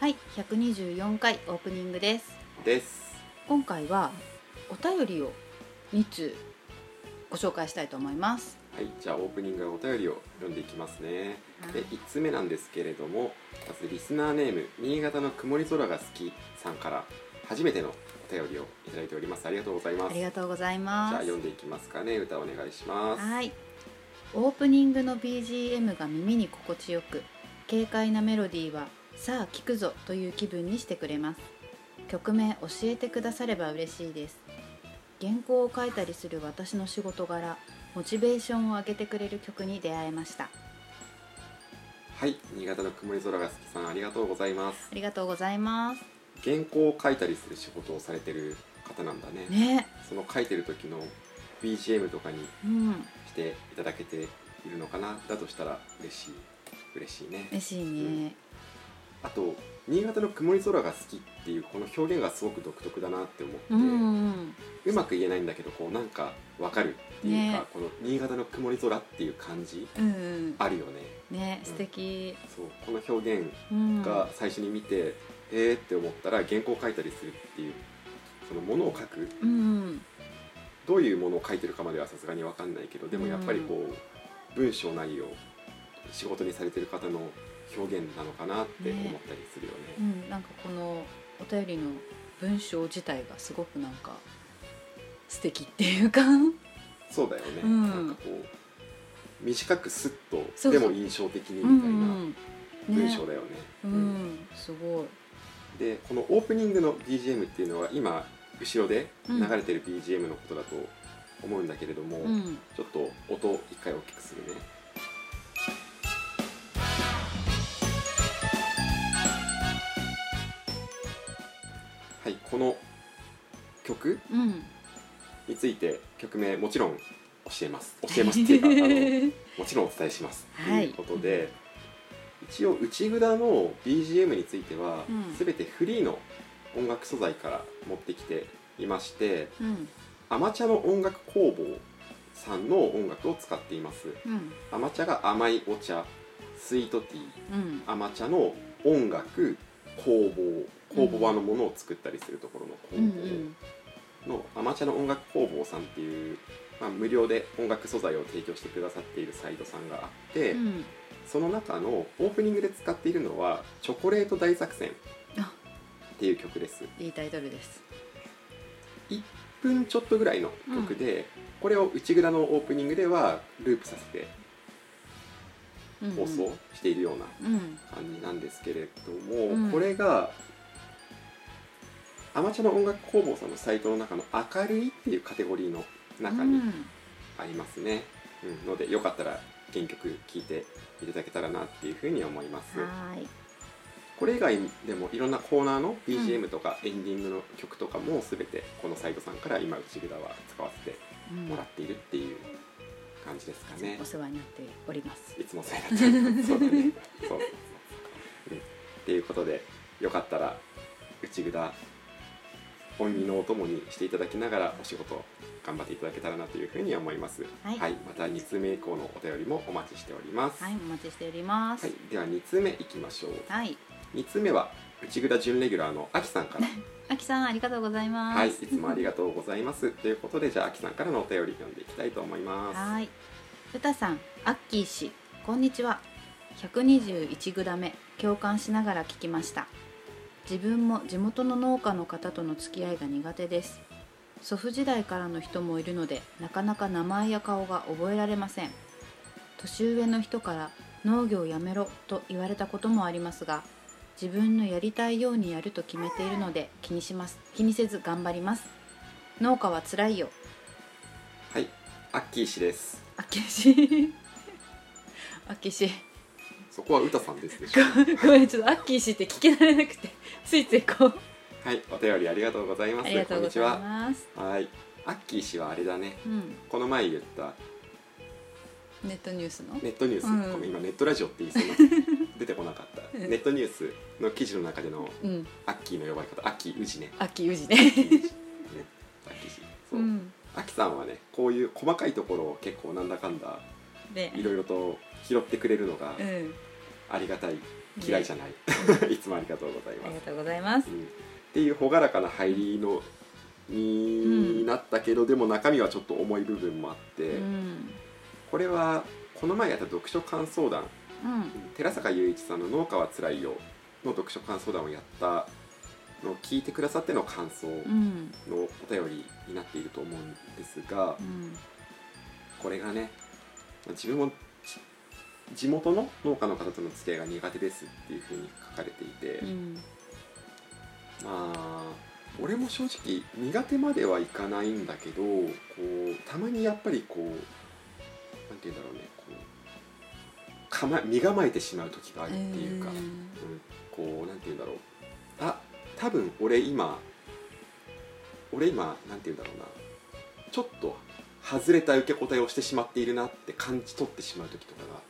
はい、124回オープニングです。です今回はお便りを2通ご紹介したいと思います。はいじゃあオープニングはお便りを読んでいきますねで1つ目なんですけれどもまずリスナーネーム新潟の曇り空が好きさんから初めてのお便りをいただいておりますありがとうございますありがとうございじゃます。あ読んでいきますかね歌お願いしますはい。オープニングの BGM が耳に心地よく、軽快なメロディーはさあ聞くぞという気分にしてくれます。曲名教えてくだされば嬉しいです。原稿を書いたりする私の仕事柄、モチベーションを上げてくれる曲に出会えました。あはい新潟の曇り空が好きさんありがとうございますりがとうございます。原稿を書いたりする仕事をされてる方なんだねね、その書いてる時の BGM とかにうん。していただけているのかなだとしたら嬉しい嬉しいね嬉しいね。あと新潟の曇り空が好きっていうこの表現がすごく独特だなって思って、うんうんうまく言えないんだけどこうなんかわかるっていうか、ね。この新潟の曇り空っていう感じうんうん。あるよね。ねうん。素敵。そうこの表現うん。が最初に見て、えーって思ったら原稿を書いたりするっていうそのものを書くうんうん。どういうものを書いてるかまではさすがに分かんないけどでもやっぱりこう、文章内容仕事にされてる方の表現なのかなって思ったりするようね。んなんかこのお便りの文章自体がすごくなんか素敵っていうか。そうだよね、うんなんかこう短くスッとでも印象的にうんみたいなうん文章だよね。ううんんすごい。でこのオープニングの BGM っていうのは今後ろでうん流れてる BGM のことだと思うんだけれども、うんちょっと音を一回大きくするね。この曲うん。について曲名もちろん教えます。教えますっていうかあのもちろんお伝えします。とはい。いうことで、一応内蔵の BGM については、うん。全てフリーの音楽素材から持ってきていましてうん。アマチュアの音楽工房さんの音楽を使っています。うん。アマチュアが甘いお茶スイートティー。うん。アマチュアの音楽工房工房はのものを作ったりするところの工うん房のアマチュアの音楽工房さんっていう、まあ、無料で音楽素材を提供してくださっているサイトさんがあって、うん。その中のオープニングで使っているのは「チョコレート大作戦」あ。っていう曲です。いいタイトルです。1分ちょっとぐらいの曲で、これを内蔵のオープニングではループさせてうん。放送しているようなうん。感じなんですけれども、うん。これがアマチュアの音楽工房さんのサイトの中の「明るい」っていうカテゴリーの中にありますね、うん。のでよかったら原曲聴いていただけたらなっていうふうに思います。はーい。これ以外でもいろんなコーナーの BGM とかエンディングの曲とかも全てこのサイトさんから今内蔵は使わせてうん。もらっているっていう感じですかね。お、世話になっております。いつも そうやってるそうだね。そうそうそう、うん、っていうことでよかったら内蔵本人のお供にしていただきながらお仕事頑張っていただけたらなというふうに思います。はい。また2通目以降のお便りもお待ちしております。はい、お待ちしております。はい。では2通目いきましょう。はい。2通目は内蔵準レギュラーのあきさんから。あきさんありがとうございます。はい。いつもありがとうございます。ということでじゃああきさんからのお便り読んでいきたいと思います。はい。うたさんアッキー氏こんにちは。121グダ目共感しながら聞きました自分も地元の農家の方との付き合いが苦手です。祖父時代からの人もいるのでなかなか名前や顔が覚えられません。年上の人から農業やめろと言われたこともありますが自分のやりたいようにやると決めているので気にします。気にせず頑張ります。農家はつらいよ。はい。アッキー氏です。あきしあきしそこは歌さんですでしょ ごめんちょっとアッキー氏って聞き慣れなくてついついこう。はいお便りありがとうございます。ありがとうございこんにますちは。はい。アッキー氏はあれだね。うん。この前言った。ネットニュースの？ネットニュース、うん。ごめん今ネットラジオって言いそうにな出てこなかった。うん。ネットニュースの記事の中でのうん。アッキーの呼ばれ方。アッキーウジね。アッキーウジアッキねーウジね。アッキー氏。そう。う、ん。アキさんはねこういう細かいところを結構なんだかんだでいろいろと拾ってくれるのがうんありがたい嫌いじゃない、いつもありがとうございます、ありがとうございます。うん。っていう朗らかな入りのになったけど、でも中身はちょっと重い部分もあって、うん。これはこの前やった読書感想談うん。寺坂雄一さんの「農家はつらいよ」の読書感想談をやったのを聞いてくださっての感想うん。のお便りになっていると思うんですがうん。これがね自分もち地元の農家の方との付き合いが苦手ですっていうふうに書かれていて、うん。まあ俺も正直苦手まではいかないんだけどこうたまにやっぱりこうなんて言うんだろうねこう身構えてしまう時があるっていうか、うん。こうなんて言うんだろう。あ多分俺今俺今なんて言うんだろうな。ちょっと外れた受け答えをしてしまっているなって感じ取ってしまう時とかうんが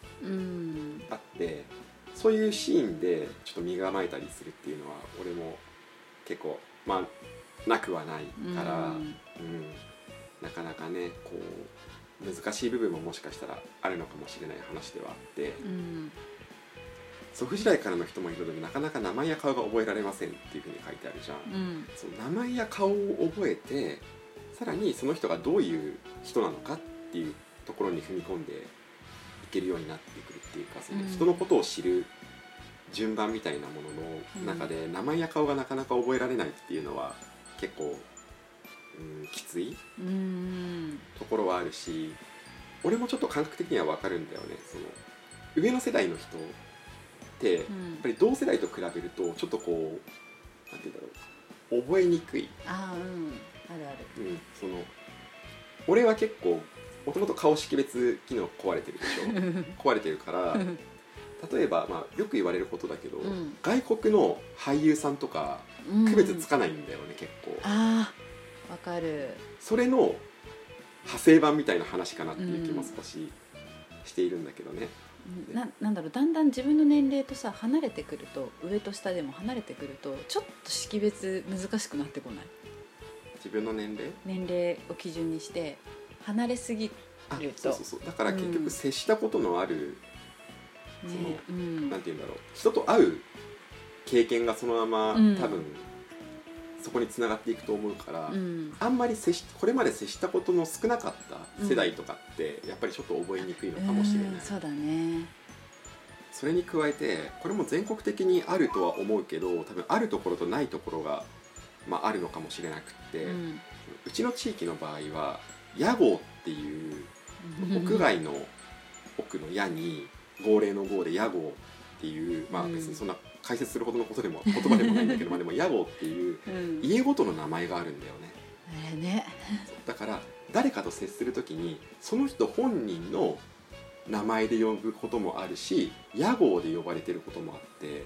あってそういうシーンでちょっと身構えたりするっていうのは俺も結構まあなくはないから、うん。うん。なかなかねこう難しい部分ももしかしたらあるのかもしれない話ではあってうん。祖父時代からの人もいるのでなかなか名前や顔が覚えられませんっていうふうに書いてあるじゃん。うん。その名前や顔を覚えてさらにその人がどういう人なのかっていうところに踏み込んでいけるようになってくるっていうかそのうん人のことを知る順番みたいなものの中で名前や顔がなかなか覚えられないっていうのは結構、うん、きついうん。ところはあるし俺もちょっと感覚的には分かるんだよね。その上の世代の人ってやっうんぱり同世代と比べるとちょっとこうなんて言うんだろう覚えにくい。ああうん。あるある。うん、その俺は結構もともと顔識別機能壊れてるでしょ。壊れてるから例えば、まあ、よく言われることだけど、うん。外国の俳優さんとか区別つかないんだよね、結構。ああわかる。それの派生版みたいな話かなっていう気も少ししているんだけどね、うん。ななんだろうだんだん自分の年齢とさ離れてくると上と下でも離れてくるとちょっと識別難しくなってこない？自分の年齢？年齢を基準にして離れすぎあると。そうそうそう。だから結うん局接したことのある、ねうん。なんて言うんだろう。人と会う経験がそのまま、うん。多分そこにつながっていくと思うから、うん。あんまり接しこれまで接したことの少なかった世代とかって、やっぱりちょっと覚えにくいのかもしれない、うんそうだね。それに加えてこれも全国的にあるとは思うけど多分あるところとないところが、まあ、あるのかもしれなくって、ううんちの地域の場合は屋号っていう屋外の奥の矢に号令の号で屋号っていうまあうん。別にそんな解説するほどのことでも言葉でもないんだけど まあでも屋号っていううん。家ごとの名前があるんだよね。あれね。だから誰かと接する時にその人本人の名前で呼ぶこともあるし屋号で呼ばれてることもあって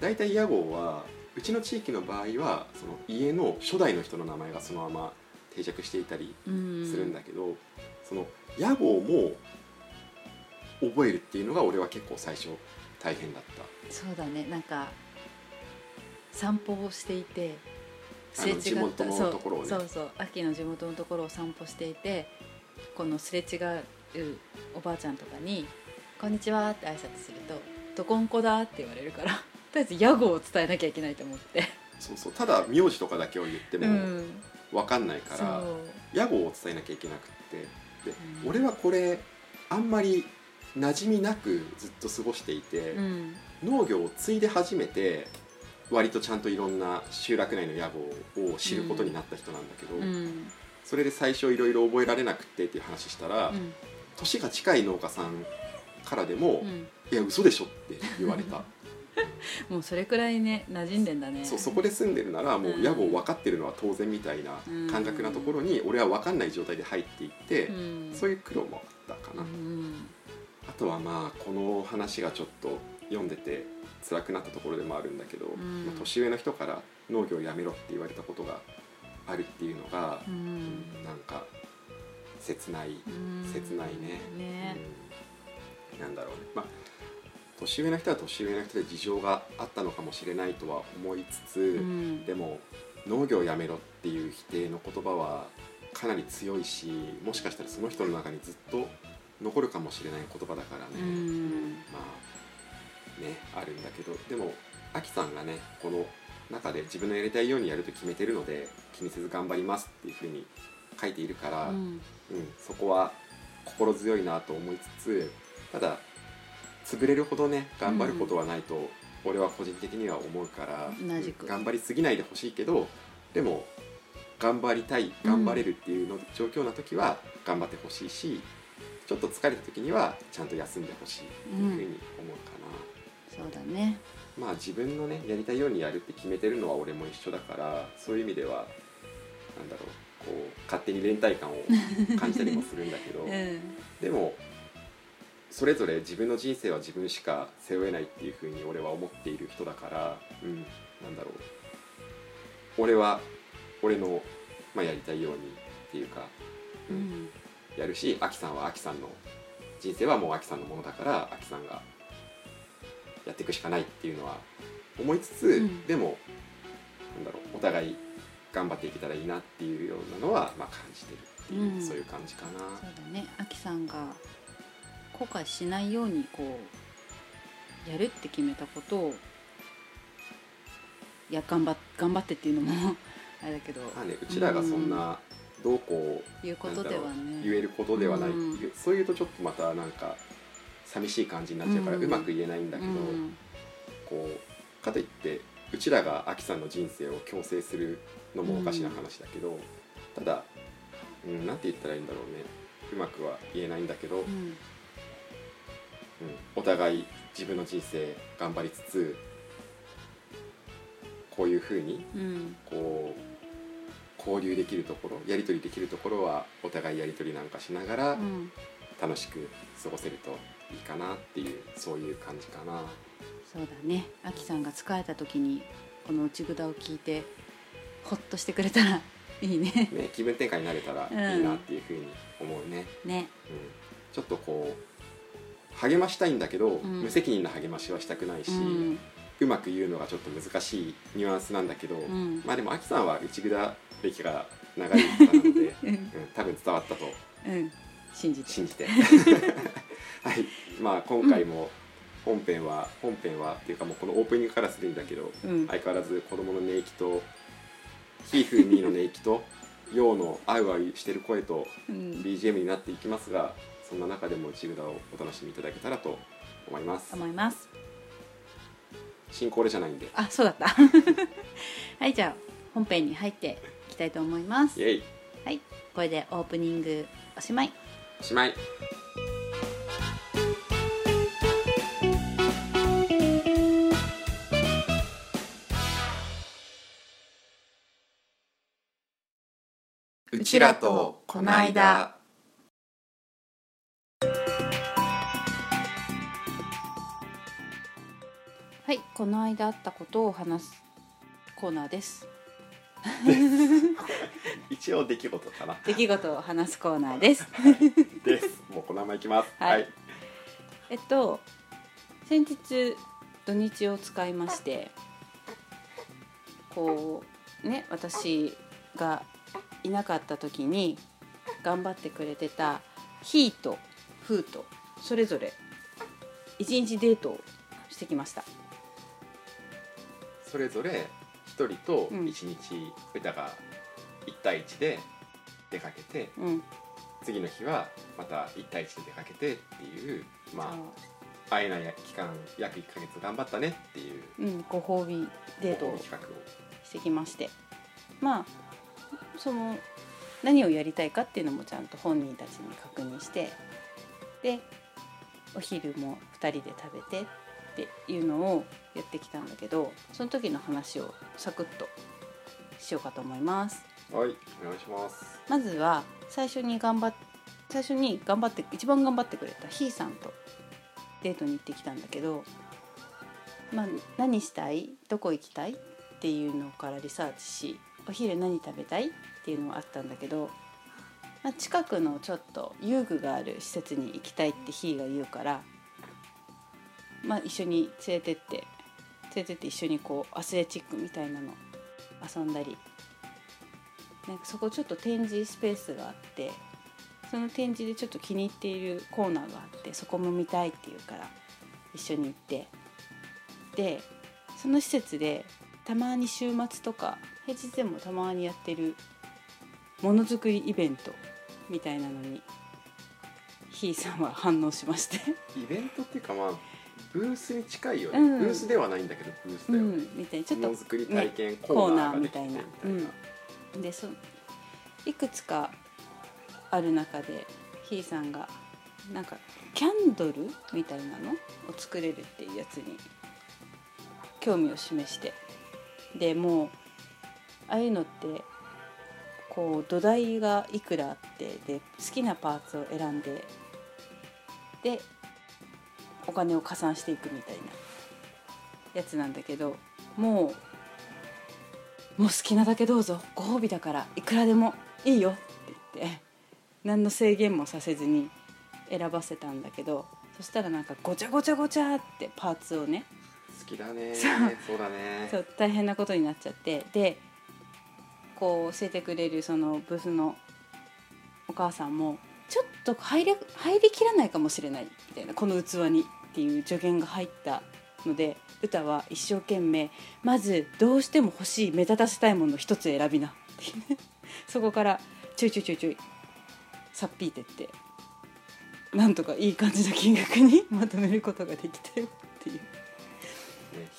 大体屋号はうちの地域の場合はその家の初代の人の名前がそのまま定着していたりうん。するんだけど、その屋号も覚えるっていうのが俺は結構最初大変だった。そうだね。なんか散歩をしていてあの地元のそう。ところをね。そうそう。秋の地元のところを散歩していてこのすれ違うおばあちゃんとかに「こんにちは」って挨拶すると「どこんこだ」って言われるからとりあえず屋号を伝えなきゃいけないと思って。そうそう。ただ名字とかだけを言ってもうん分かんないから、屋号を伝えなきゃいけなくってで、うん。俺はこれあんまり馴染みなくずっと過ごしていて、うん。農業を継いで初めて割とちゃんといろんな集落内の野望を知ることになった人なんだけど、うん。それで最初いろいろ覚えられなくてっていう話したら、うん。年が近い農家さんからでも「うん。いや嘘でしょ」って言われた もうそれくらいね馴染んでんだね。そうそこで住んでるならもううん。野望分かってるのは当然みたいな感覚なところに俺は分かんない状態で入っていって、うん。そういう苦労もあったかな、うん。あとはまあこの話がちょっと読んでて辛くなったところでもあるんだけど、ん。まあ年上の人から農業をやめろって言われたことがあるっていうのがう、ん。なんか切ない、うん。切ないね。ね。うん。なんだろうね。まあ年上の人は年上の人で事情があったのかもしれないとは思いつつ、うん。でも農業をやめろっていう否定の言葉はかなり強いしもしかしたらその人の中にずっと残るかもしれない言葉だからね、うん。まあねあるんだけどでもアキさんがねこの中で自分のやりたいようにやると決めてるので気にせず頑張りますっていうふうに書いているから、うん。うん、そこは心強いなと思いつつただ潰れるほどね頑張ることはないと俺は個人的には思うから、頑張りすぎないでほしいけどでも頑張りたい頑張れるっていうの、状況な時は頑張ってほしいしちょっと疲れた時にはちゃんと休んでほしいっていうふうに思うかそうだね。な、まあ自分のねやりたいようにやるって決めてるのは俺も一緒だからそういう意味ではなんだろうこう勝手に連帯感を感じたりもするんだけど、うん。でもそれぞれ自分の人生は自分しか背負えないっていうふうに俺は思っている人だから、うん、なんだろう。俺は俺の、まあ、やりたいようにっていうか、ううん。んやるしアキさんはアキさんの人生はもうアキさんのものだからアキさんがやっていくしかないっていうのは思いつつ、うん。でもなんだろうお互い頑張っていけたらいいなっていうようなのは、まあ、感じてるっていう、うん。そういう感じかな。そうだね。あきさんが後悔しないようにこうやるって決めたことをいや頑張っ頑張ってっていうのもあれだけど。まあね、うちらがそんなどうこういうことではね言えることではない、うん。そういうとちょっとまたなんか寂しい感じになっちゃうからううんまく言えないんだけど、うん。こうかといってうちらがアキさんの人生を強制するのもおかしな話だけど、ただ、うん、なんて言ったらいいんだろうね。うまくは言えないんだけど、うんうんお互い自分の人生頑張りつつこういうふうにうん。こう交流できるところやり取りできるところはお互いやり取りなんかしながらうん。楽しく過ごせるといいかなっていうそういう感じかな。そうだね。あきさんが疲れた時にこの内札を聞いてほっとしてくれたら いいね。ね気分転換になれたらいいなっていうふうに思うね、ね。うん、ちょっとこう励ましたいんだけど、ん。無責任な励ましはしたくないし、ううんまく言うのがちょっと難しいニュアンスなんだけど、うん。まあでもアキさんは内札歴が長い方なので、うん。うん、多分伝わったとうん。信じて。信じて。はい。まあ今回も本編は本編はっていうかもうこのオープニングからすでにだけどうん。相変わらず子供の寝息とひーふーみーの寝息とようのあうあうしてる声とうん。BGM になっていきますがそんな中でも内札をお楽しみいただけたらと思います。思います。新コールじゃないんで。あそうだった。はいじゃあ本編に入っていきたいと思います。イエイ。はいこれでオープニングおしまい。おしまい。うちらとこの間はいこの間あったことを話すコーナーです。一応出来事かな。出来事を話すコーナーです。です。もうこのままいきます。はい。えっと先日土日を使いましてこうね私がいなかった時に頑張ってくれてたヒーとフーとそれぞれ一日デートをしてきましたそれぞれ一人とうん。一日歌が一対一で出かけて、うん。次の日はまた1対1で出かけてっていうまそあ。会えない期間約1ヶ月頑張ったねっていうううんご褒美デートを企画をしてきまして。まあその何をやりたいかっていうのもちゃんと本人たちに確認してでお昼も2人で食べてっていうのをやってきたんだけどその時の話をサクッとしようかと思います。はいお願いします。まずは最初に頑張っ最初に頑張って一番頑張ってくれたひーさんとデートに行ってきたんだけど、まあ、何したい？どこ行きたい？っていうのからリサーチしお昼何食べたい？っていうのがあったんだけど、まあ、近くのちょっと遊具がある施設に行きたいってひーが言うから、まあ、一緒に連れてって連れてって一緒にこうアスレチックみたいなの遊んだり。なんかそこちょっと展示スペースがあってその展示でちょっと気に入っているコーナーがあってそこも見たいって言うから一緒に行って。でその施設でたまに週末とか平日でもたまにやってるものづくりイベントみたいなのにひーさんは反応しまして。イベントっていうかまあブースに近いよね、うん。ブースではないんだけどブースうだよね、んみたいな。ちょっとものづくり体験コーナナーみたいな。でそいくつかある中でひーさんがなんかキャンドルみたいなのを作れるっていうやつに興味を示して。でもうああいうのってこう土台がいくらあってで好きなパーツを選んででお金を加算していくみたいなやつなんだけどもうもう好きなだけどうぞご褒美だからいくらでもいいよって言って何の制限もさせずに選ばせたんだけどそしたらなんかごちゃごちゃごちゃってパーツをね好きだね。そう。だね。そう大変なことになっちゃってでこう教えてくれるそのブースのお母さんもちょっと入り入りきらないかもしれないみたいなこの器にっていう助言が入ったので歌は一生懸命まずどうしても欲しい目立たせたいものを一つ選びなっていうねそこからちょいちょいちょいちょいさっぴいてってなんとかいい感じの金額にまとめることができたよっていう。ね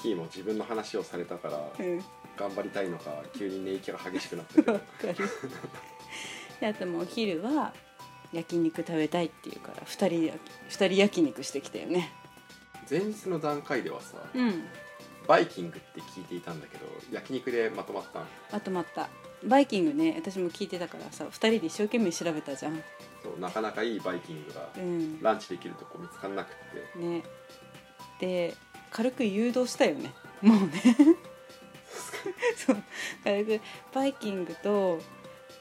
ひーも自分の話をされたか。らうん。頑張りたいのか急に寝息が激しくなってるわかる。であともうお昼は焼肉食べたいっていうから2人で二人焼肉してきたよね。前日の段階ではさうん。バイキングって聞いていたんだけど焼肉でまとまったんまとまった。バイキングね私も聞いてたからさ2人で一生懸命調べたじゃん。そうなかなかいいバイキングがうん。ランチできるとこ見つかんなくって。ね。で軽く誘導したよね。もうね。そう。軽くバイキングと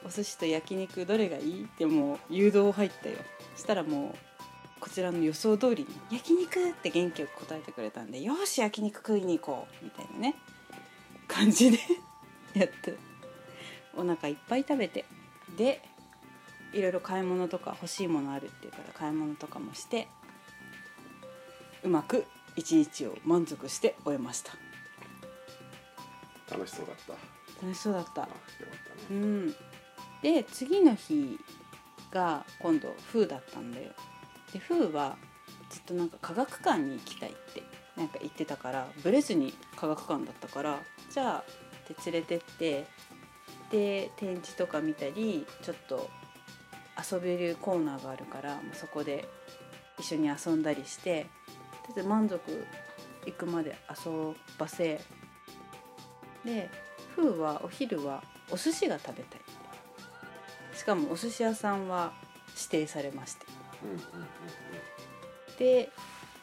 お寿司と焼肉どれがいいってもう誘導入ったよ。そしたらもうこちらの予想通りに「焼肉!」って元気よく答えてくれたんで「よし焼肉食いに行こう」みたいなね感じで やってお腹いっぱい食べてでいろいろ買い物とか欲しいものあるっていうから買い物とかもしてうまく一日を満足して終えました。楽しそうだった。楽しそうだった。あよかったね。うんで次の日が今度フーだったんだよ。でフーはずっとなんか科学館に行きたいってなんか言ってたからブレずに科学館だったからじゃあって連れてってで展示とか見たりちょっと遊べるコーナーがあるからそこで一緒に遊んだりして満足行くまで遊ばせでフーはお昼はお寿司が食べたい。かもお寿司屋さんは指定されまして。うんうんうんで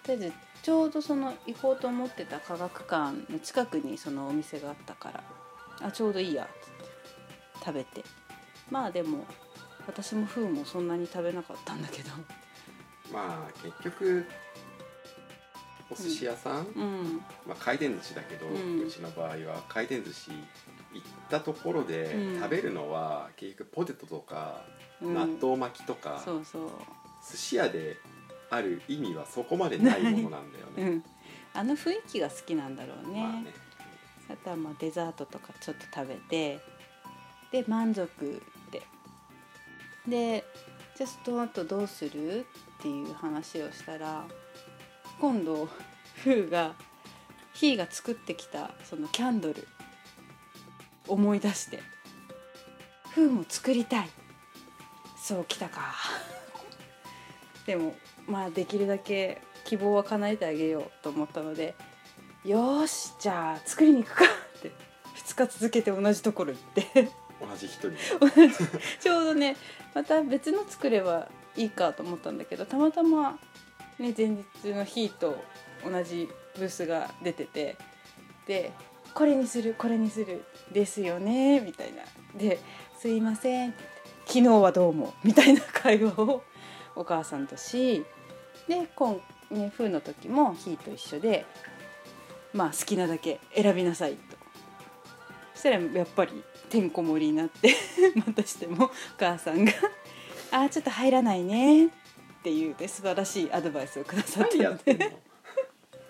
とりあえずちょうどその行こうと思ってた科学館の近くにそのお店があったからあちょうどいいや食べて。まあでも私もフーもそんなに食べなかったんだけど。まあ結局お寿司屋さん、うん。まあ、回転寿司だけど、ううんちの場合は回転寿司行ったところでうん。食べるのは結局ポテトとかうん。納豆巻きとか、そうそう。寿司屋である意味はそこまでないものなんだよね。うん。あの雰囲気が好きなんだろうね,、まあね。あとはまあデザートとかちょっと食べてで満足ってでじゃあその後どうするっていう話をしたら今度フーがヒーが作ってきたそのキャンドル思い出してフーも作りたい。そうきたか。でもまあできるだけ希望は叶えてあげようと思ったのでよーしじゃあ作りに行くかって2日続けて同じところ行って。同じ人に。ちょうどねまた別の作ればいいかと思ったんだけどたまたま、ね、前日の日と同じブースが出ててで「これにするこれにするですよね」みたいな。で「すいません」昨日はどうも」みたいな会話をお母さんとしで今ね風の時もヒーと一緒でまあ好きなだけ選びなさいと。そしたらやっぱりてんこ盛りになって またしてもお母さんが「あーちょっと入らないね」っていうね素晴らしいアドバイスをくださった何やのって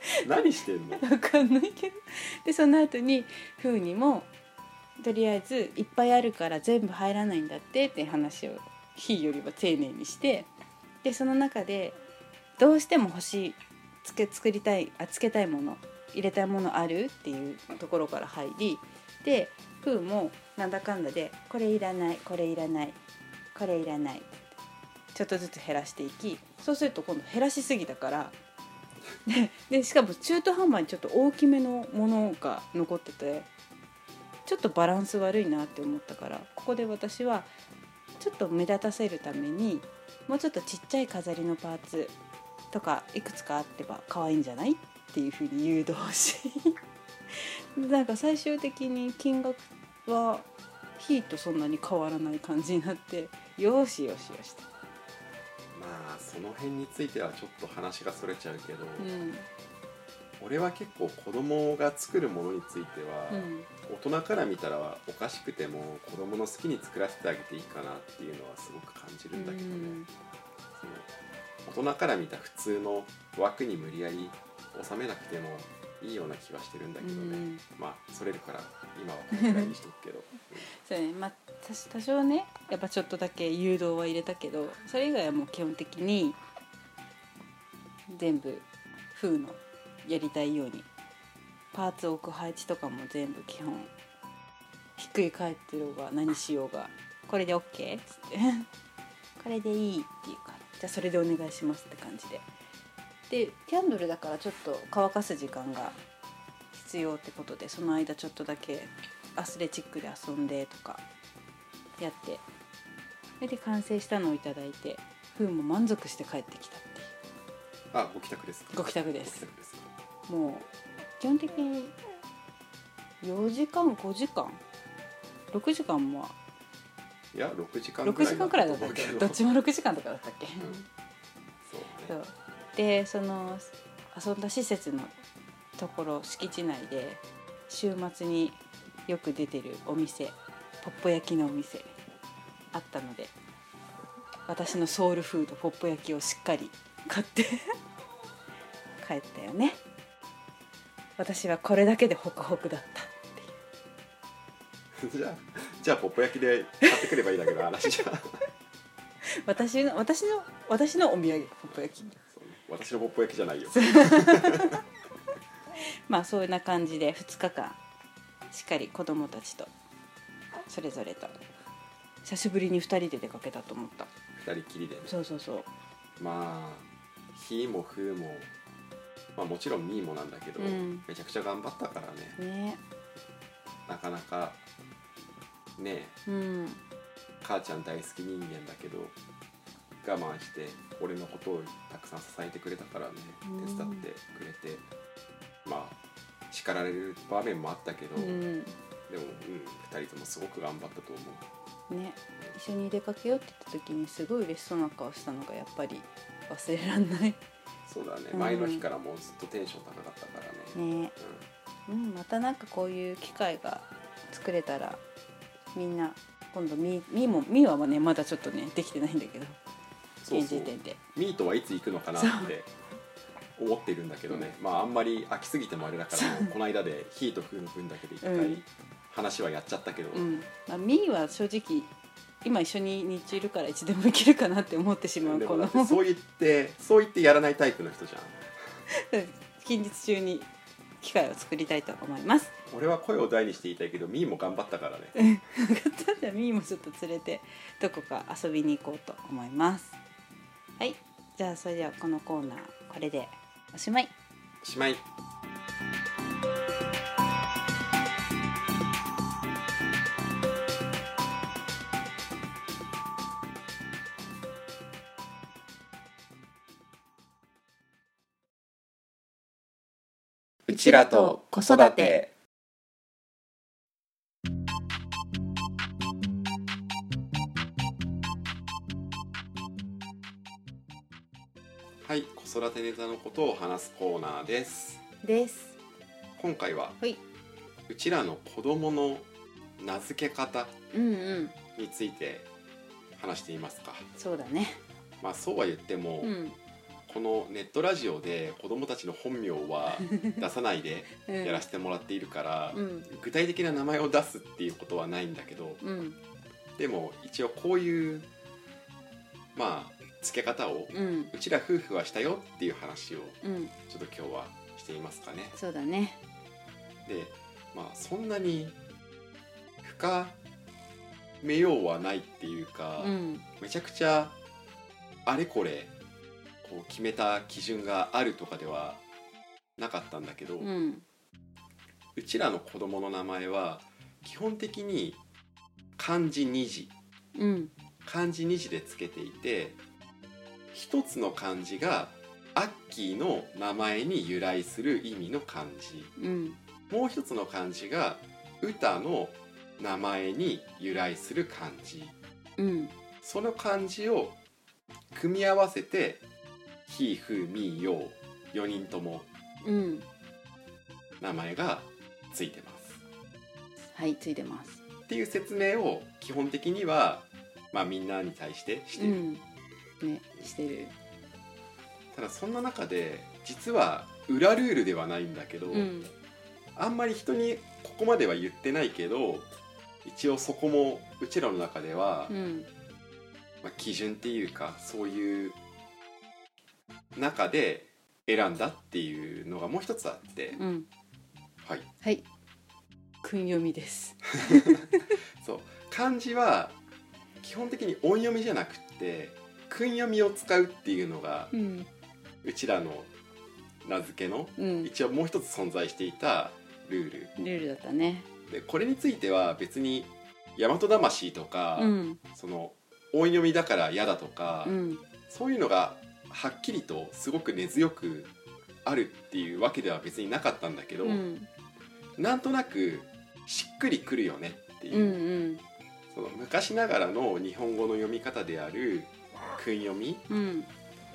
何してんの？わかんないけど。でその後に風にもとりあえずいっぱいあるから全部入らないんだってって話を日よりは丁寧にして。でその中でどうしても欲しいつけ作りたいあつけたいもの入れたいものある？っていうところから入りで風もなんだかんだでこれいらないこれいらないこれいらないちょっとずつ減らしていきそうすると今度減らしすぎたから でしかも中途半端にちょっと大きめのものが残っててちょっとバランス悪いなって思ったからここで私はちょっと目立たせるためにもうちょっとちっちゃい飾りのパーツとかいくつかあってば可愛いんじゃないっていうふうに誘導し なんか最終的に金額はヒーとそんなに変わらない感じになってよしよしよしと。まあその辺についてはちょっと話がそれちゃうけど、うん。俺は結構子供が作るものについては、うん。大人から見たらおかしくても子供の好きに作らせてあげていいかなっていうのはすごく感じるんだけどね、その大人から見た普通の枠に無理やり収めなくてもいいような気はしてるんだけどね、うん。まあそれるから今はこのくらいにしとくけど、そうね。まあ多多少ねやっぱちょっとだけ誘導は入れたけどそれ以外はもう基本的に全部風のやりたいようにパーツ置く配置とかも全部基本。ひっくり返ってるが何しようがこれで OK? っつって。これでいいっていうかじゃあそれでお願いしますって感じででキャンドルだからちょっと乾かす時間が必要ってことでその間ちょっとだけアスレチックで遊んでとかやって。それで完成したのをいただいてフーも満足して帰ってきたっていう。あご帰宅ですか？ご帰宅です。もう基本的に4時間5時間6時間もいや6時間6時間くらいだったっけ？どっちも6時間とかだったっけ、うん。そうね。そうでその遊んだ施設のところ敷地内で週末によく出てるお店ポッポ焼きのお店あったので私のソウルフードポッポ焼きをしっかり買って 帰ったよね。私はこれだけでホクホクだった じゃあじゃあポッポ焼きで買ってくればいいだけの話じゃん。私の私の私のお土産ポッポ焼き私のポッポ焼きじゃないよ。まあそんな感じで2日間しっかり子供たちとそれぞれと久しぶりに2人で出かけたと思った。二人きりでね。そうそうそう。まあ「ひ」も「ふ」もまあもちろん「み」もなんだけど、うん。めちゃくちゃ頑張ったからね。ね。なかなかね。うん。母ちゃん大好き人間だけど我慢して俺のことをたくさん支えてくれたからねうん。手伝ってくれてまあ叱られる場面もあったけど、うん。でも、うん、2人ともすごく頑張ったと思う。ね一緒に出かけようって言った時にすごい嬉しそうな顔したのがやっぱり忘れらんない。そうだね、うん。前の日からもうずっとテンション高かったからね、ね。うん。またなんかこういう機会が作れたらみんな今度みみもみはねまだちょっとねできてないんだけど現時点で。ミートはいつ行くのかなって思ってるんだけどね。まああんまり飽きすぎてもあれだからもうこの間でヒーとフーの分だけで一回うん。話はやっちゃったけど、うん。まあ、ミーは正直今一緒に日中いるからいつでもいけるかなって思ってしまうでこの。そう言ってそう言ってやらないタイプの人じゃん。近日中に機会を作りたいと思います。俺は声を大にして言いたいけどミーも頑張ったからね。じゃあミーもちょっと連れてどこか遊びに行こうと思います。はい、じゃあそれではこのコーナーこれでおしまい。しまい。うちらと子育て子育てネタのことを話すコーナーですです。今回ははい。うちらの子供の名付け方うんうん。について話していますかそうだね。まあそうは言っても、うん。このネットラジオで子供たちの本名は 出さないでうんやらせてもらっているから、うん具体的な名前を出すっていうことはないんだけどうんでも一応こういうまあ付け方をうんうちら夫婦はしたよっていう話をうん。ちょっと今日はしていますかね。そうだね。でまあそんなに深めようはないっていうか、うんめちゃくちゃあれこれこう決めた基準があるとかではなかったんだけど、ううんちらの子供の名前は基本的に漢字2字うん漢字2字でつけていて一つの漢字がアッキーの名前に由来する意味の漢字。うん。もう一つの漢字が歌の名前に由来する漢字。うん。その漢字を組み合わせて「ひ」「ふ」「み」「よ」4人ともうん。名前がついてます。はいついてます。っていう説明を基本的には、まあ、みんなに対してしてる、うん。ねしてる。ただそんな中で実は裏ルールではないんだけど、うんあんまり人にここまでは言ってないけど一応そこもうちらの中では、うんまあ、基準っていうかそういう中で選んだっていうのがもう一つあって、うん。はいはい。訓読みです。そう漢字は基本的に音読みじゃなくって訓読みを使うっていうのがうん。うちらの名付けのうん。一応もう一つ存在していたルール。ルールだったね。でこれについては別に大和魂とか、うん。その音読みだから嫌だとか、うん。そういうのがはっきりとすごく根強くあるっていうわけでは別になかったんだけど、うん。なんとなくしっくりくるよねっていう。う、んうん。その昔ながらの日本語の読み方である訓読みうん。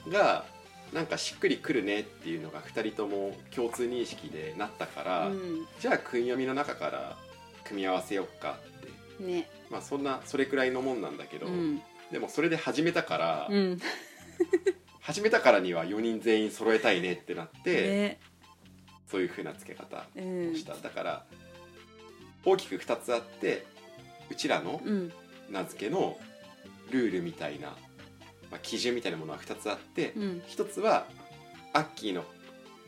がなんかしっくりくるねっていうのが2人とも共通認識でなったから、うん。じゃあ訓読みの中から組み合わせよっかって。ね。まあそんなそれくらいのもんなんだけど、うん。でもそれで始めたから、うん。始めたからには4人全員揃えたいねってなって、ね。そういう風な付け方うんをした、だから大きく2つあってうちらのうん。名付けのルールみたいな、まあ、基準みたいなものは2つあって、うん。一つはアッキーの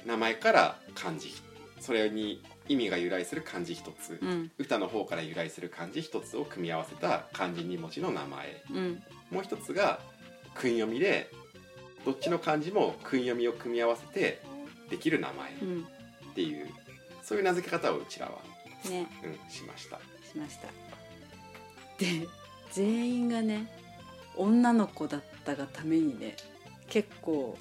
名前から漢字それに意味が由来する漢字一つ、うん。歌の方から由来する漢字一つを組み合わせた漢字2文字の名前うん。もう一つが訓読みでどっちの漢字も訓読みを組み合わせてできる名前っうん。ていうそういう名付け方をうちらは、ね。うん、しました。しました。で全員がね女の子だったがためにね結構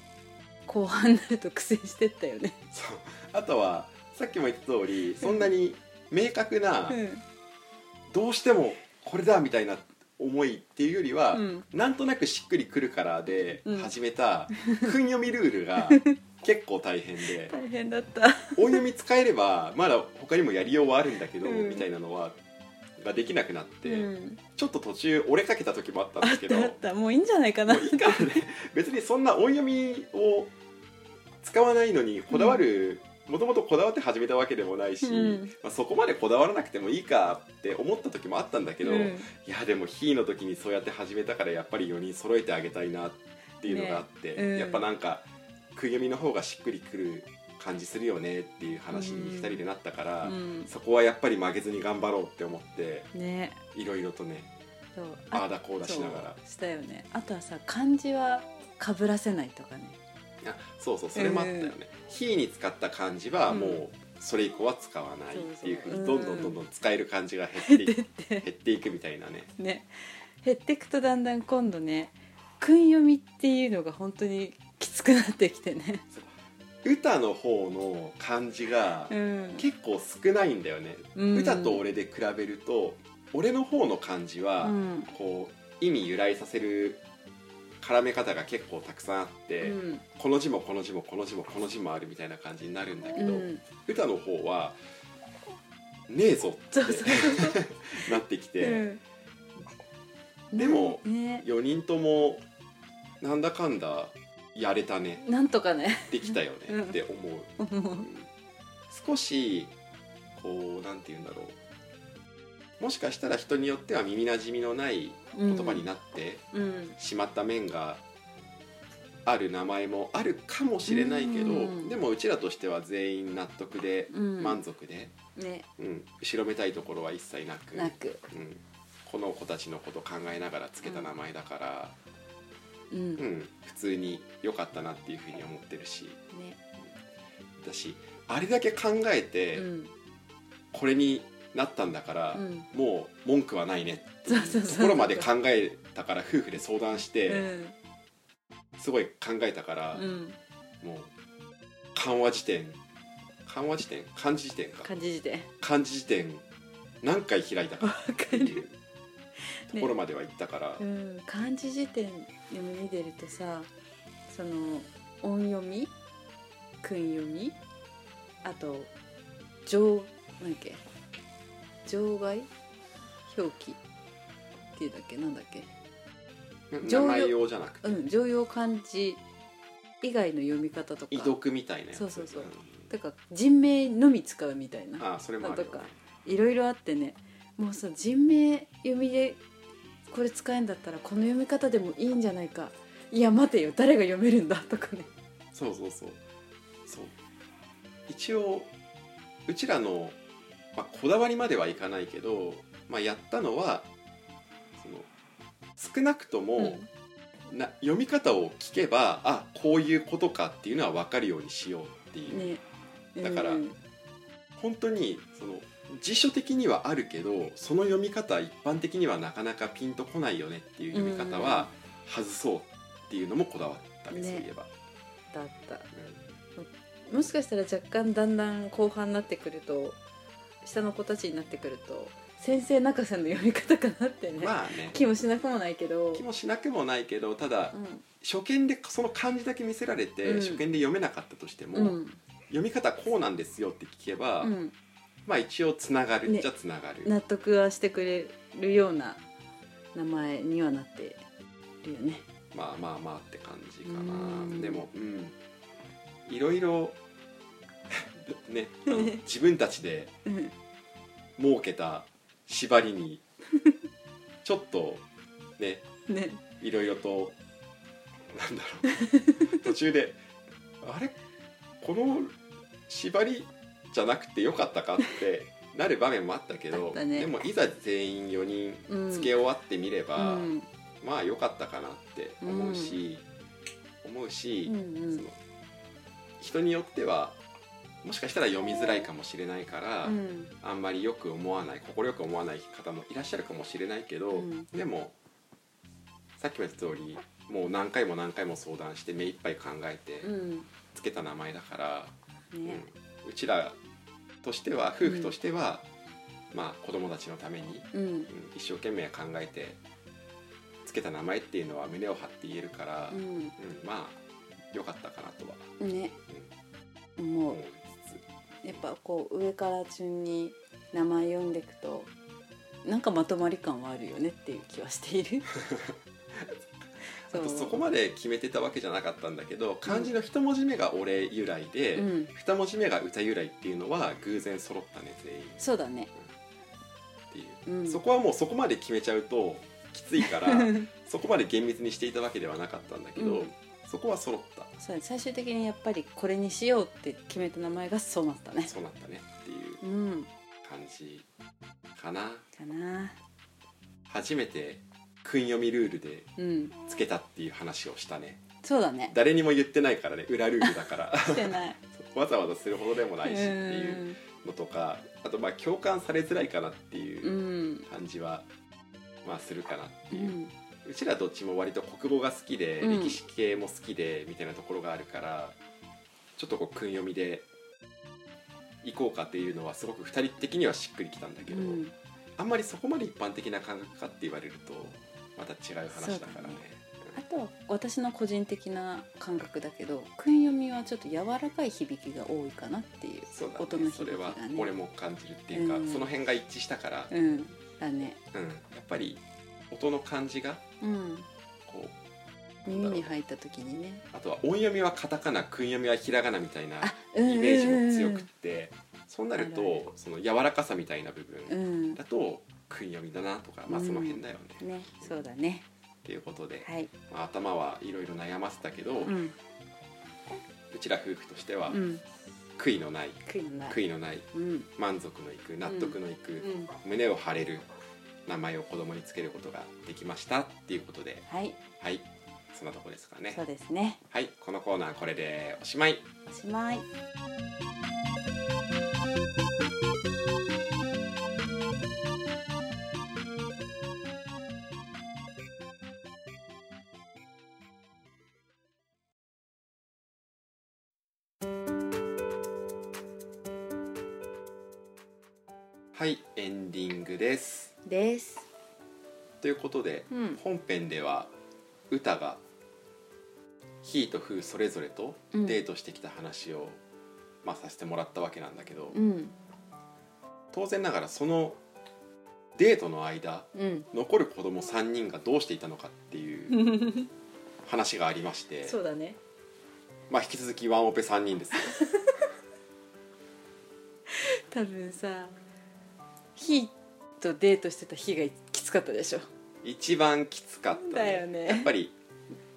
後半になると苦戦してったよね。そう。あとはさっきも言った通りそんなに明確などうしてもこれだみたいな思いっていうよりは、うん。なんとなくしっくりくるからでうん。始めた訓読みルールが 結構大変で大変だった。音読み使えればまだ他にもやりようはあるんだけど、うん。みたいなのはができなくなって、うん。ちょっと途中折れかけた時もあったんあだけどあったもういいんじゃないかな。もういいからね。別にそんな音読みを使わないのにこだわるもともとこだわって始めたわけでもないし、うん。まあ、そこまでこだわらなくてもいいかって思った時もあったんだけど、うん。いやでもひーの時にそうやって始めたからやっぱり4人揃えてあげたいなっていうのがあって、ね。うん。やっぱなんか食い読みの方がしっくりくる感じするよねっていう話に2人でなったから、うん。そこはやっぱり負けずに頑張ろうって思ってね。いろいろとねそう。ああだこうだしながら。したよね。あとはさ漢字はかぶらせないとかね。あそうそうそれもあったよね「ひ、に使った漢字はもうそれ以降は使わないっていうふうにどんどんどんどん使える漢字が減っていく 減っていくみたいなね。ね。減っていくとだんだん今度ね訓読みっていうのが本当にきつくなってきてね歌の方の漢字がうん。結構少ないんだよね、うん。歌と俺で比べると俺の方の漢字は、うん。こう意味由来させる絡め方が結構たくさんあって、うん。この字もこの字もこの字もこの字もあるみたいな感じになるんだけど、うん。歌の方はねえぞって なってきて、うん。でもね。4人ともなんだかんだやれたね。なんとかね。できたよね。うん。って思う、もううん。少しこうなんて言うんだろう。もしかしたら人によっては耳なじみのない言葉になってうん。しまった面がある名前もあるかもしれないけど、うん。でもうちらとしては全員納得でうん。満足で、ね。うん。後ろめたいところは一切なくなく。うん、この子たちのこと考えながらつけた名前だから、うん。うん。普通に良かったなっていうふうに思ってるし。ね。だしあれだけ考えてうん。これになったんだから、うん。もう文句はないねっていうところまで考えたから夫婦で相談して、うん。すごい考えたから、うん。もう漢和辞典漢和辞典漢字辞典か。感じで漢字辞典何回開いたかってるいうところまでは行ったから、うん、漢字辞典読み見てるとさその音読み訓読みあと上なんだっけ場外表記っていうんだっけなんだっけ。名常用じゃなくて、うん常用漢字以外の読み方とか。遺読みたいなそうそうそう。うん。だから人名のみ使うみたいな。ああそれもあるよ、ね。とか、いろいろあってね。もうさ人名読みでこれ使えんだったらこの読み方でもいいんじゃないか。いや待てよ。誰が読めるんだとかね。そうそうそう。そう。一応うちらの、まあ、こだわりまではいかないけど、まあ、やったのはその少なくとも、な読み方を聞けばあこういうことかっていうのは分かるようにしようっていう、ね。だからうん。本当にその辞書的にはあるけどその読み方一般的にはなかなかピンとこないよねっていう読み方は外そうっていうのもこだわったねね。そういえば。だった。うん。もしかしたら若干だんだん後半になってくると下の子たちになってくると先生泣かせの読み方かなってね、まあね。気もしなくもないけど。気もしなくもないけどただうん。初見でその漢字だけ見せられて、うん。初見で読めなかったとしても、うん。読み方こうなんですよって聞けば、うん、まあ一応つながるねじゃつながる、納得はしてくれるような名前にはなってるよね。まあまあまあって感じかうなん。でもうん。いろいろ ね自分たちでうん。設けた縛りに ちょっとね。ね。いろいろとなんだろう。途中であれ？この縛りじゃなくてよかったかってなる場面もあったけどね。でもいざ全員4人うん付け終わってみれうば、ん。まあ良かったかなって思うし、思うし、うんうん。その人によってはもしかしたら読みづらいかもしれないから、うん。あんまりよく思わない快く思わない方もいらっしゃるかもしれないけど、うん。でもさっきも言った通りもう何回も何回も相談して目いっぱい考えてうん。つけた名前だから、ね。うん。うちらとしては夫婦としては、まあ子供たちのために、うん。うん一生懸命考えてつけた名前っていうのは胸を張って言えるから、ううんんまあ良かったかなとは。ね。思い思うやっぱこう上から順に名前読んでいくとなんかまとまり感はあるよねっていう気はしている あとそこまで決めてたわけじゃなかったんだけど漢字の一文字目が俺由来で、うん。二文字目が歌由来っていうのは偶然揃ったね全員。っそうだね。ていう、うん。そこはもうそこまで決めちゃうときついから そこまで厳密にしていたわけではなかったんだけど、うん。そこは揃った。そう最終的にやっぱりこれにしようって決めた名前がそうなったね。そうなったねっていううん。感じかな。かな。初めて訓読みルールでうん。つけたっていう話をしたね。そうだね。誰にも言ってないからね裏ルールだから。してない。わざわざするほどでもないしってういうんのとかあとまあ共感されづらいかなっていううん。感じはまあするかなっていう、うん。うちらどっちも割と国語が好きで、うん。歴史系も好きでみたいなところがあるからちょっとこう訓読みで行こうかっていうのはすごく2人的にはしっくりきたんだけど、うん。あんまりそこまで一般的な感覚かって言われるとまた違う話だからね。あとは私の個人的な感覚だけど訓読みはちょっと柔らかい響きが多いかなっていうそうだ音の響きね。それはがね俺も感じるっていうか、うん。その辺が一致したから、うん。だね。うん、やっぱり音の感じがうん。こう耳に入った時にね。あとは音読みはカタカナ訓読みはひらがなみたいなイメージも強くって。そうなるあるあとその柔らかさみたいな部う分ん。だと訓読みだなとか、まあうんその辺だよね。ねそうだね。っていうことで、はい。まあ、頭はいろいろ悩ませたけど、ううんちら夫婦としてはうん。悔いのない悔いのない。悔いのないうん。満足のいく納得のいく、うん。胸を張れる名前を子供につけることができましたっていうことで。はい。はい。そんなとこですかね。そうですね。はい。このコーナーこれでおしまい。おしまいはいエンディングです。です。ということで、うん。本編では歌がヒーとフーそれぞれとうん。デートしてきた話を、まあ、させてもらったわけなんだけど、うん。当然ながらそのデートの間うん。残る子供3人がどうしていたのかっていう 話がありましてそうだね。まあ引き続きワンオペ3人ですよ。多分さヒーとデートしてた日がきつかったでしょ。一番きつかった、だよね。やっぱり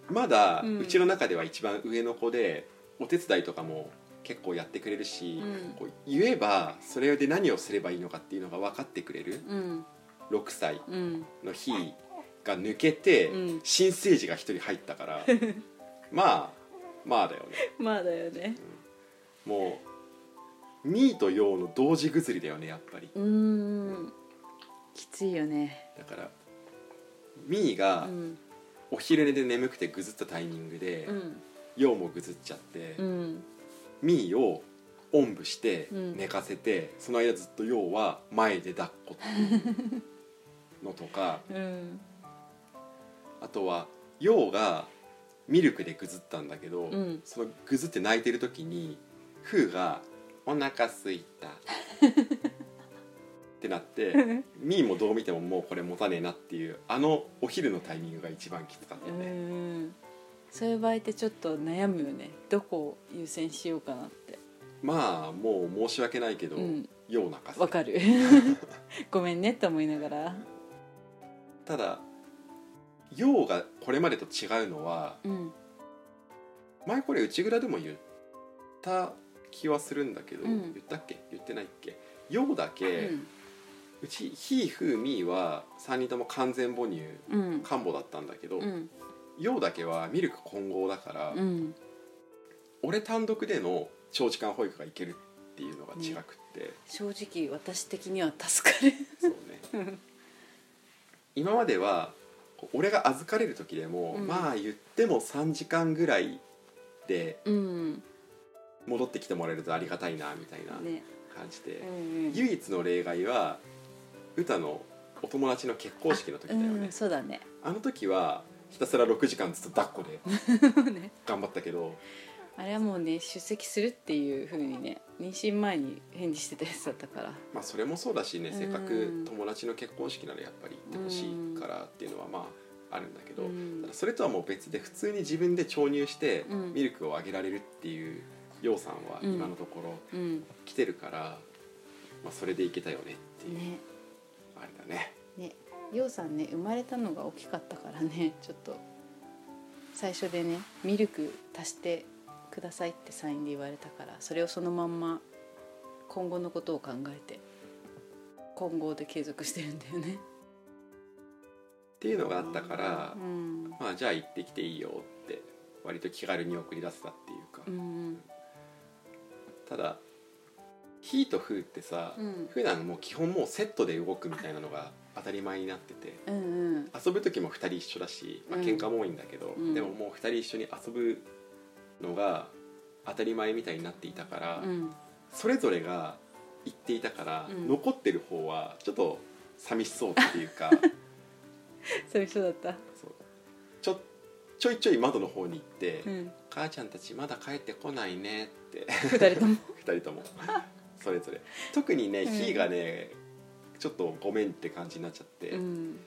まだうん。うちの中では一番上の子でお手伝いとかも結構やってくれるし、うん。こう言えばそれで何をすればいいのかっていうのが分かってくれるうん。6歳うん。の日が抜けて、うん。新生児が1人入ったから。まあまあだよね。まあだよね。もうミーとヨーの同時ぐずりだよねやっぱり。うーん。きついよね。だからミーがうん。お昼寝で眠くてぐずったタイミングで、うん。もぐずっちゃって、うん。ミーをおんぶしてうん。寝かせて、その間ずっとヨウは前で抱っこっていうのとかうん。あとはヨウがミルクでぐずったんだけど、うん。そのぐずって泣いてる時にフーが「お腹すいた」ってなってミーもどう見てももうこれ持たねえなっていうあのお昼のタイミングが一番きつかったうね、ん。そういう場合ってちょっと悩むよね。どこを優先しようかなって。まあもう申し訳ないけど、うん。ヨウ泣かせわかる。ごめんねって思いながら。ただヨウがこれまでと違うのはうん。前これ内蔵でも言った気はするんだけど、うん。言ったっけ？言ってないっけ？ヨウだけ、ううちヒーフーミーは3人とも完全母乳ん。看母だったんだけど、うん。だけはミルク混合だから、うん。俺単独での長時間保育がいけるっていうのが違くって、正直私的には助かる。そうね。今までは俺が預かれる時でも、うん。まあ言っても3時間ぐらいでうん戻ってきてもらえるとありがたいなみたいなね。感じで、うん唯一の例外は歌のお友達の結婚式の時だよね、うんそうだね。あの時はひたすら6時間ずっと抱っこで ね。頑張ったけどあれはもうね出席するっていうふうにね妊娠前に返事してたやつだったから。まあそれもそうだしねうん。せっかく友達の結婚式ならやっぱり行ってほしいからっていうのはまああるんだけど、うん。ただそれとはもう別で普通に自分で調乳してうん。ミルクをあげられるっていうようさんはうん。今のところうん。来てるから、まあ、それでいけたよねっていう、ね。あれだね。ね。ようさんね生まれたのが大きかったからねちょっと。最初でねミルク足してくださいってサインで言われたからそれをそのまんま今後のことを考えて今後で継続してるんだよね。っていうのがあったからう、ん。まあじゃあ行ってきていいよって割と気軽に送り出せたっていうか、うんただ「ひ」と「ふ」ってさ、うん。普段もう基本もうセットで動くみたいなのが当たり前になっててうんうん。遊ぶ時も2人一緒だし、まあうん。喧嘩も多いんだけど、うん。でももう2人一緒に遊ぶのが当たり前みたいになっていたから、うん。それぞれが言っていたから、うん。残ってる方はちょっと寂しそうっていうか そういう人だった。そう。ちょちょいちょい窓の方に行って、うん母ちゃんたちまだ帰ってこないね」って。二人とも。2人とも。それぞれ。特にねうん。がねちょっとごめんって感じになっちゃって、うん。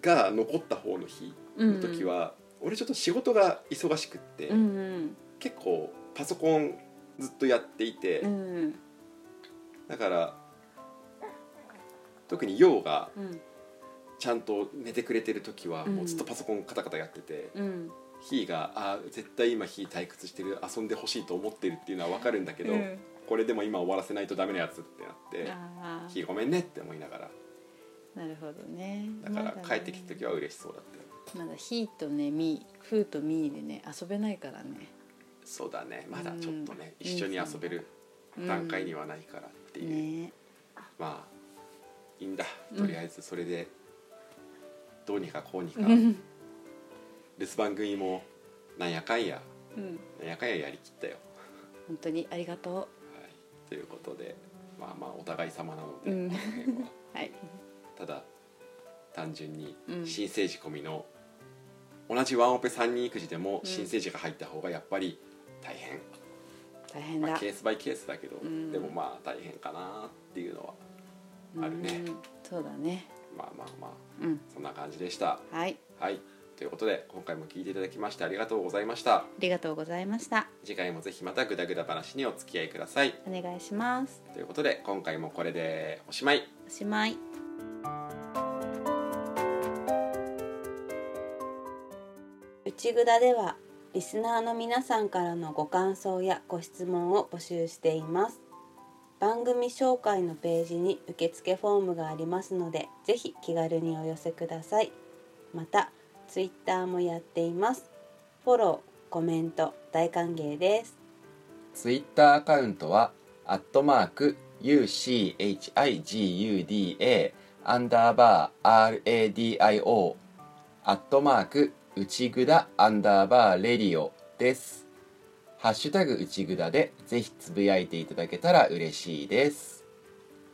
が残った方の日の時は、俺ちょっと仕事が忙しくって、うんうん。結構パソコンずっとやっていて、うん。だから特に陽がうん。ちゃんと寝てくれてる時はうん。もうずっとパソコンカタカタやってて、うんひーがあー絶対今ひー退屈してる遊んでほしいと思ってるっていうのは分かるんだけど、うん。これでも今終わらせないとダメなやつってなってあ「ひーごめんね」って思いながら。あなるほどね。だから帰ってきた時は嬉しそうだったよ、まだヒーとねミーフーとミーでね遊べないからね。そうだね。まだちょっとね、うん。一緒に遊べる段階にはないからっていう、ねまあいいんだ。うん。とりあえずそれでどうにかこうにか、う ん留守番組もなんやかんやうん。なんやかんややりきったよ、本当にありがとはい、ということでまあまあお互い様なので、うん。はうは。い。ただ単純にうん。新生児込みの同じワンオペ3人育児でもうん。新生児が入った方がやっぱり大変、大変だ。まあ、ケースバイケースだけど、うん。でもまあ大変かなっていうのはあるね。うん。そうだね。まあまあまあうん。そんな感じでした。はい。はいということで今回も聞いていただきましてありがとうございました。ありがとうございました。次回もぜひまたグダグダ話にお付き合いください。お願いします。ということで今回もこれでおしまい。おしまい。内ぐだではリスナーの皆さんからのご感想やご質問を募集しています。番組紹介のページに受付フォームがありますのでぜひ気軽にお寄せください。またツイッターもやっています。フォローコメント大歓迎です。ツイッターアカウントはアットマーク UCHIGUDA アンダーバー RADIO アットマーク内ぐだアンダーバーレディオです。ハッシュタグ内ぐだでぜひつぶやいていただけたら嬉しいです。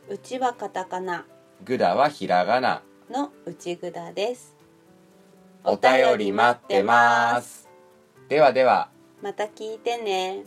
うちはカタカナ。ぐだはひらがな。の内ぐだですお便り待ってます。ではでは。また聞いてね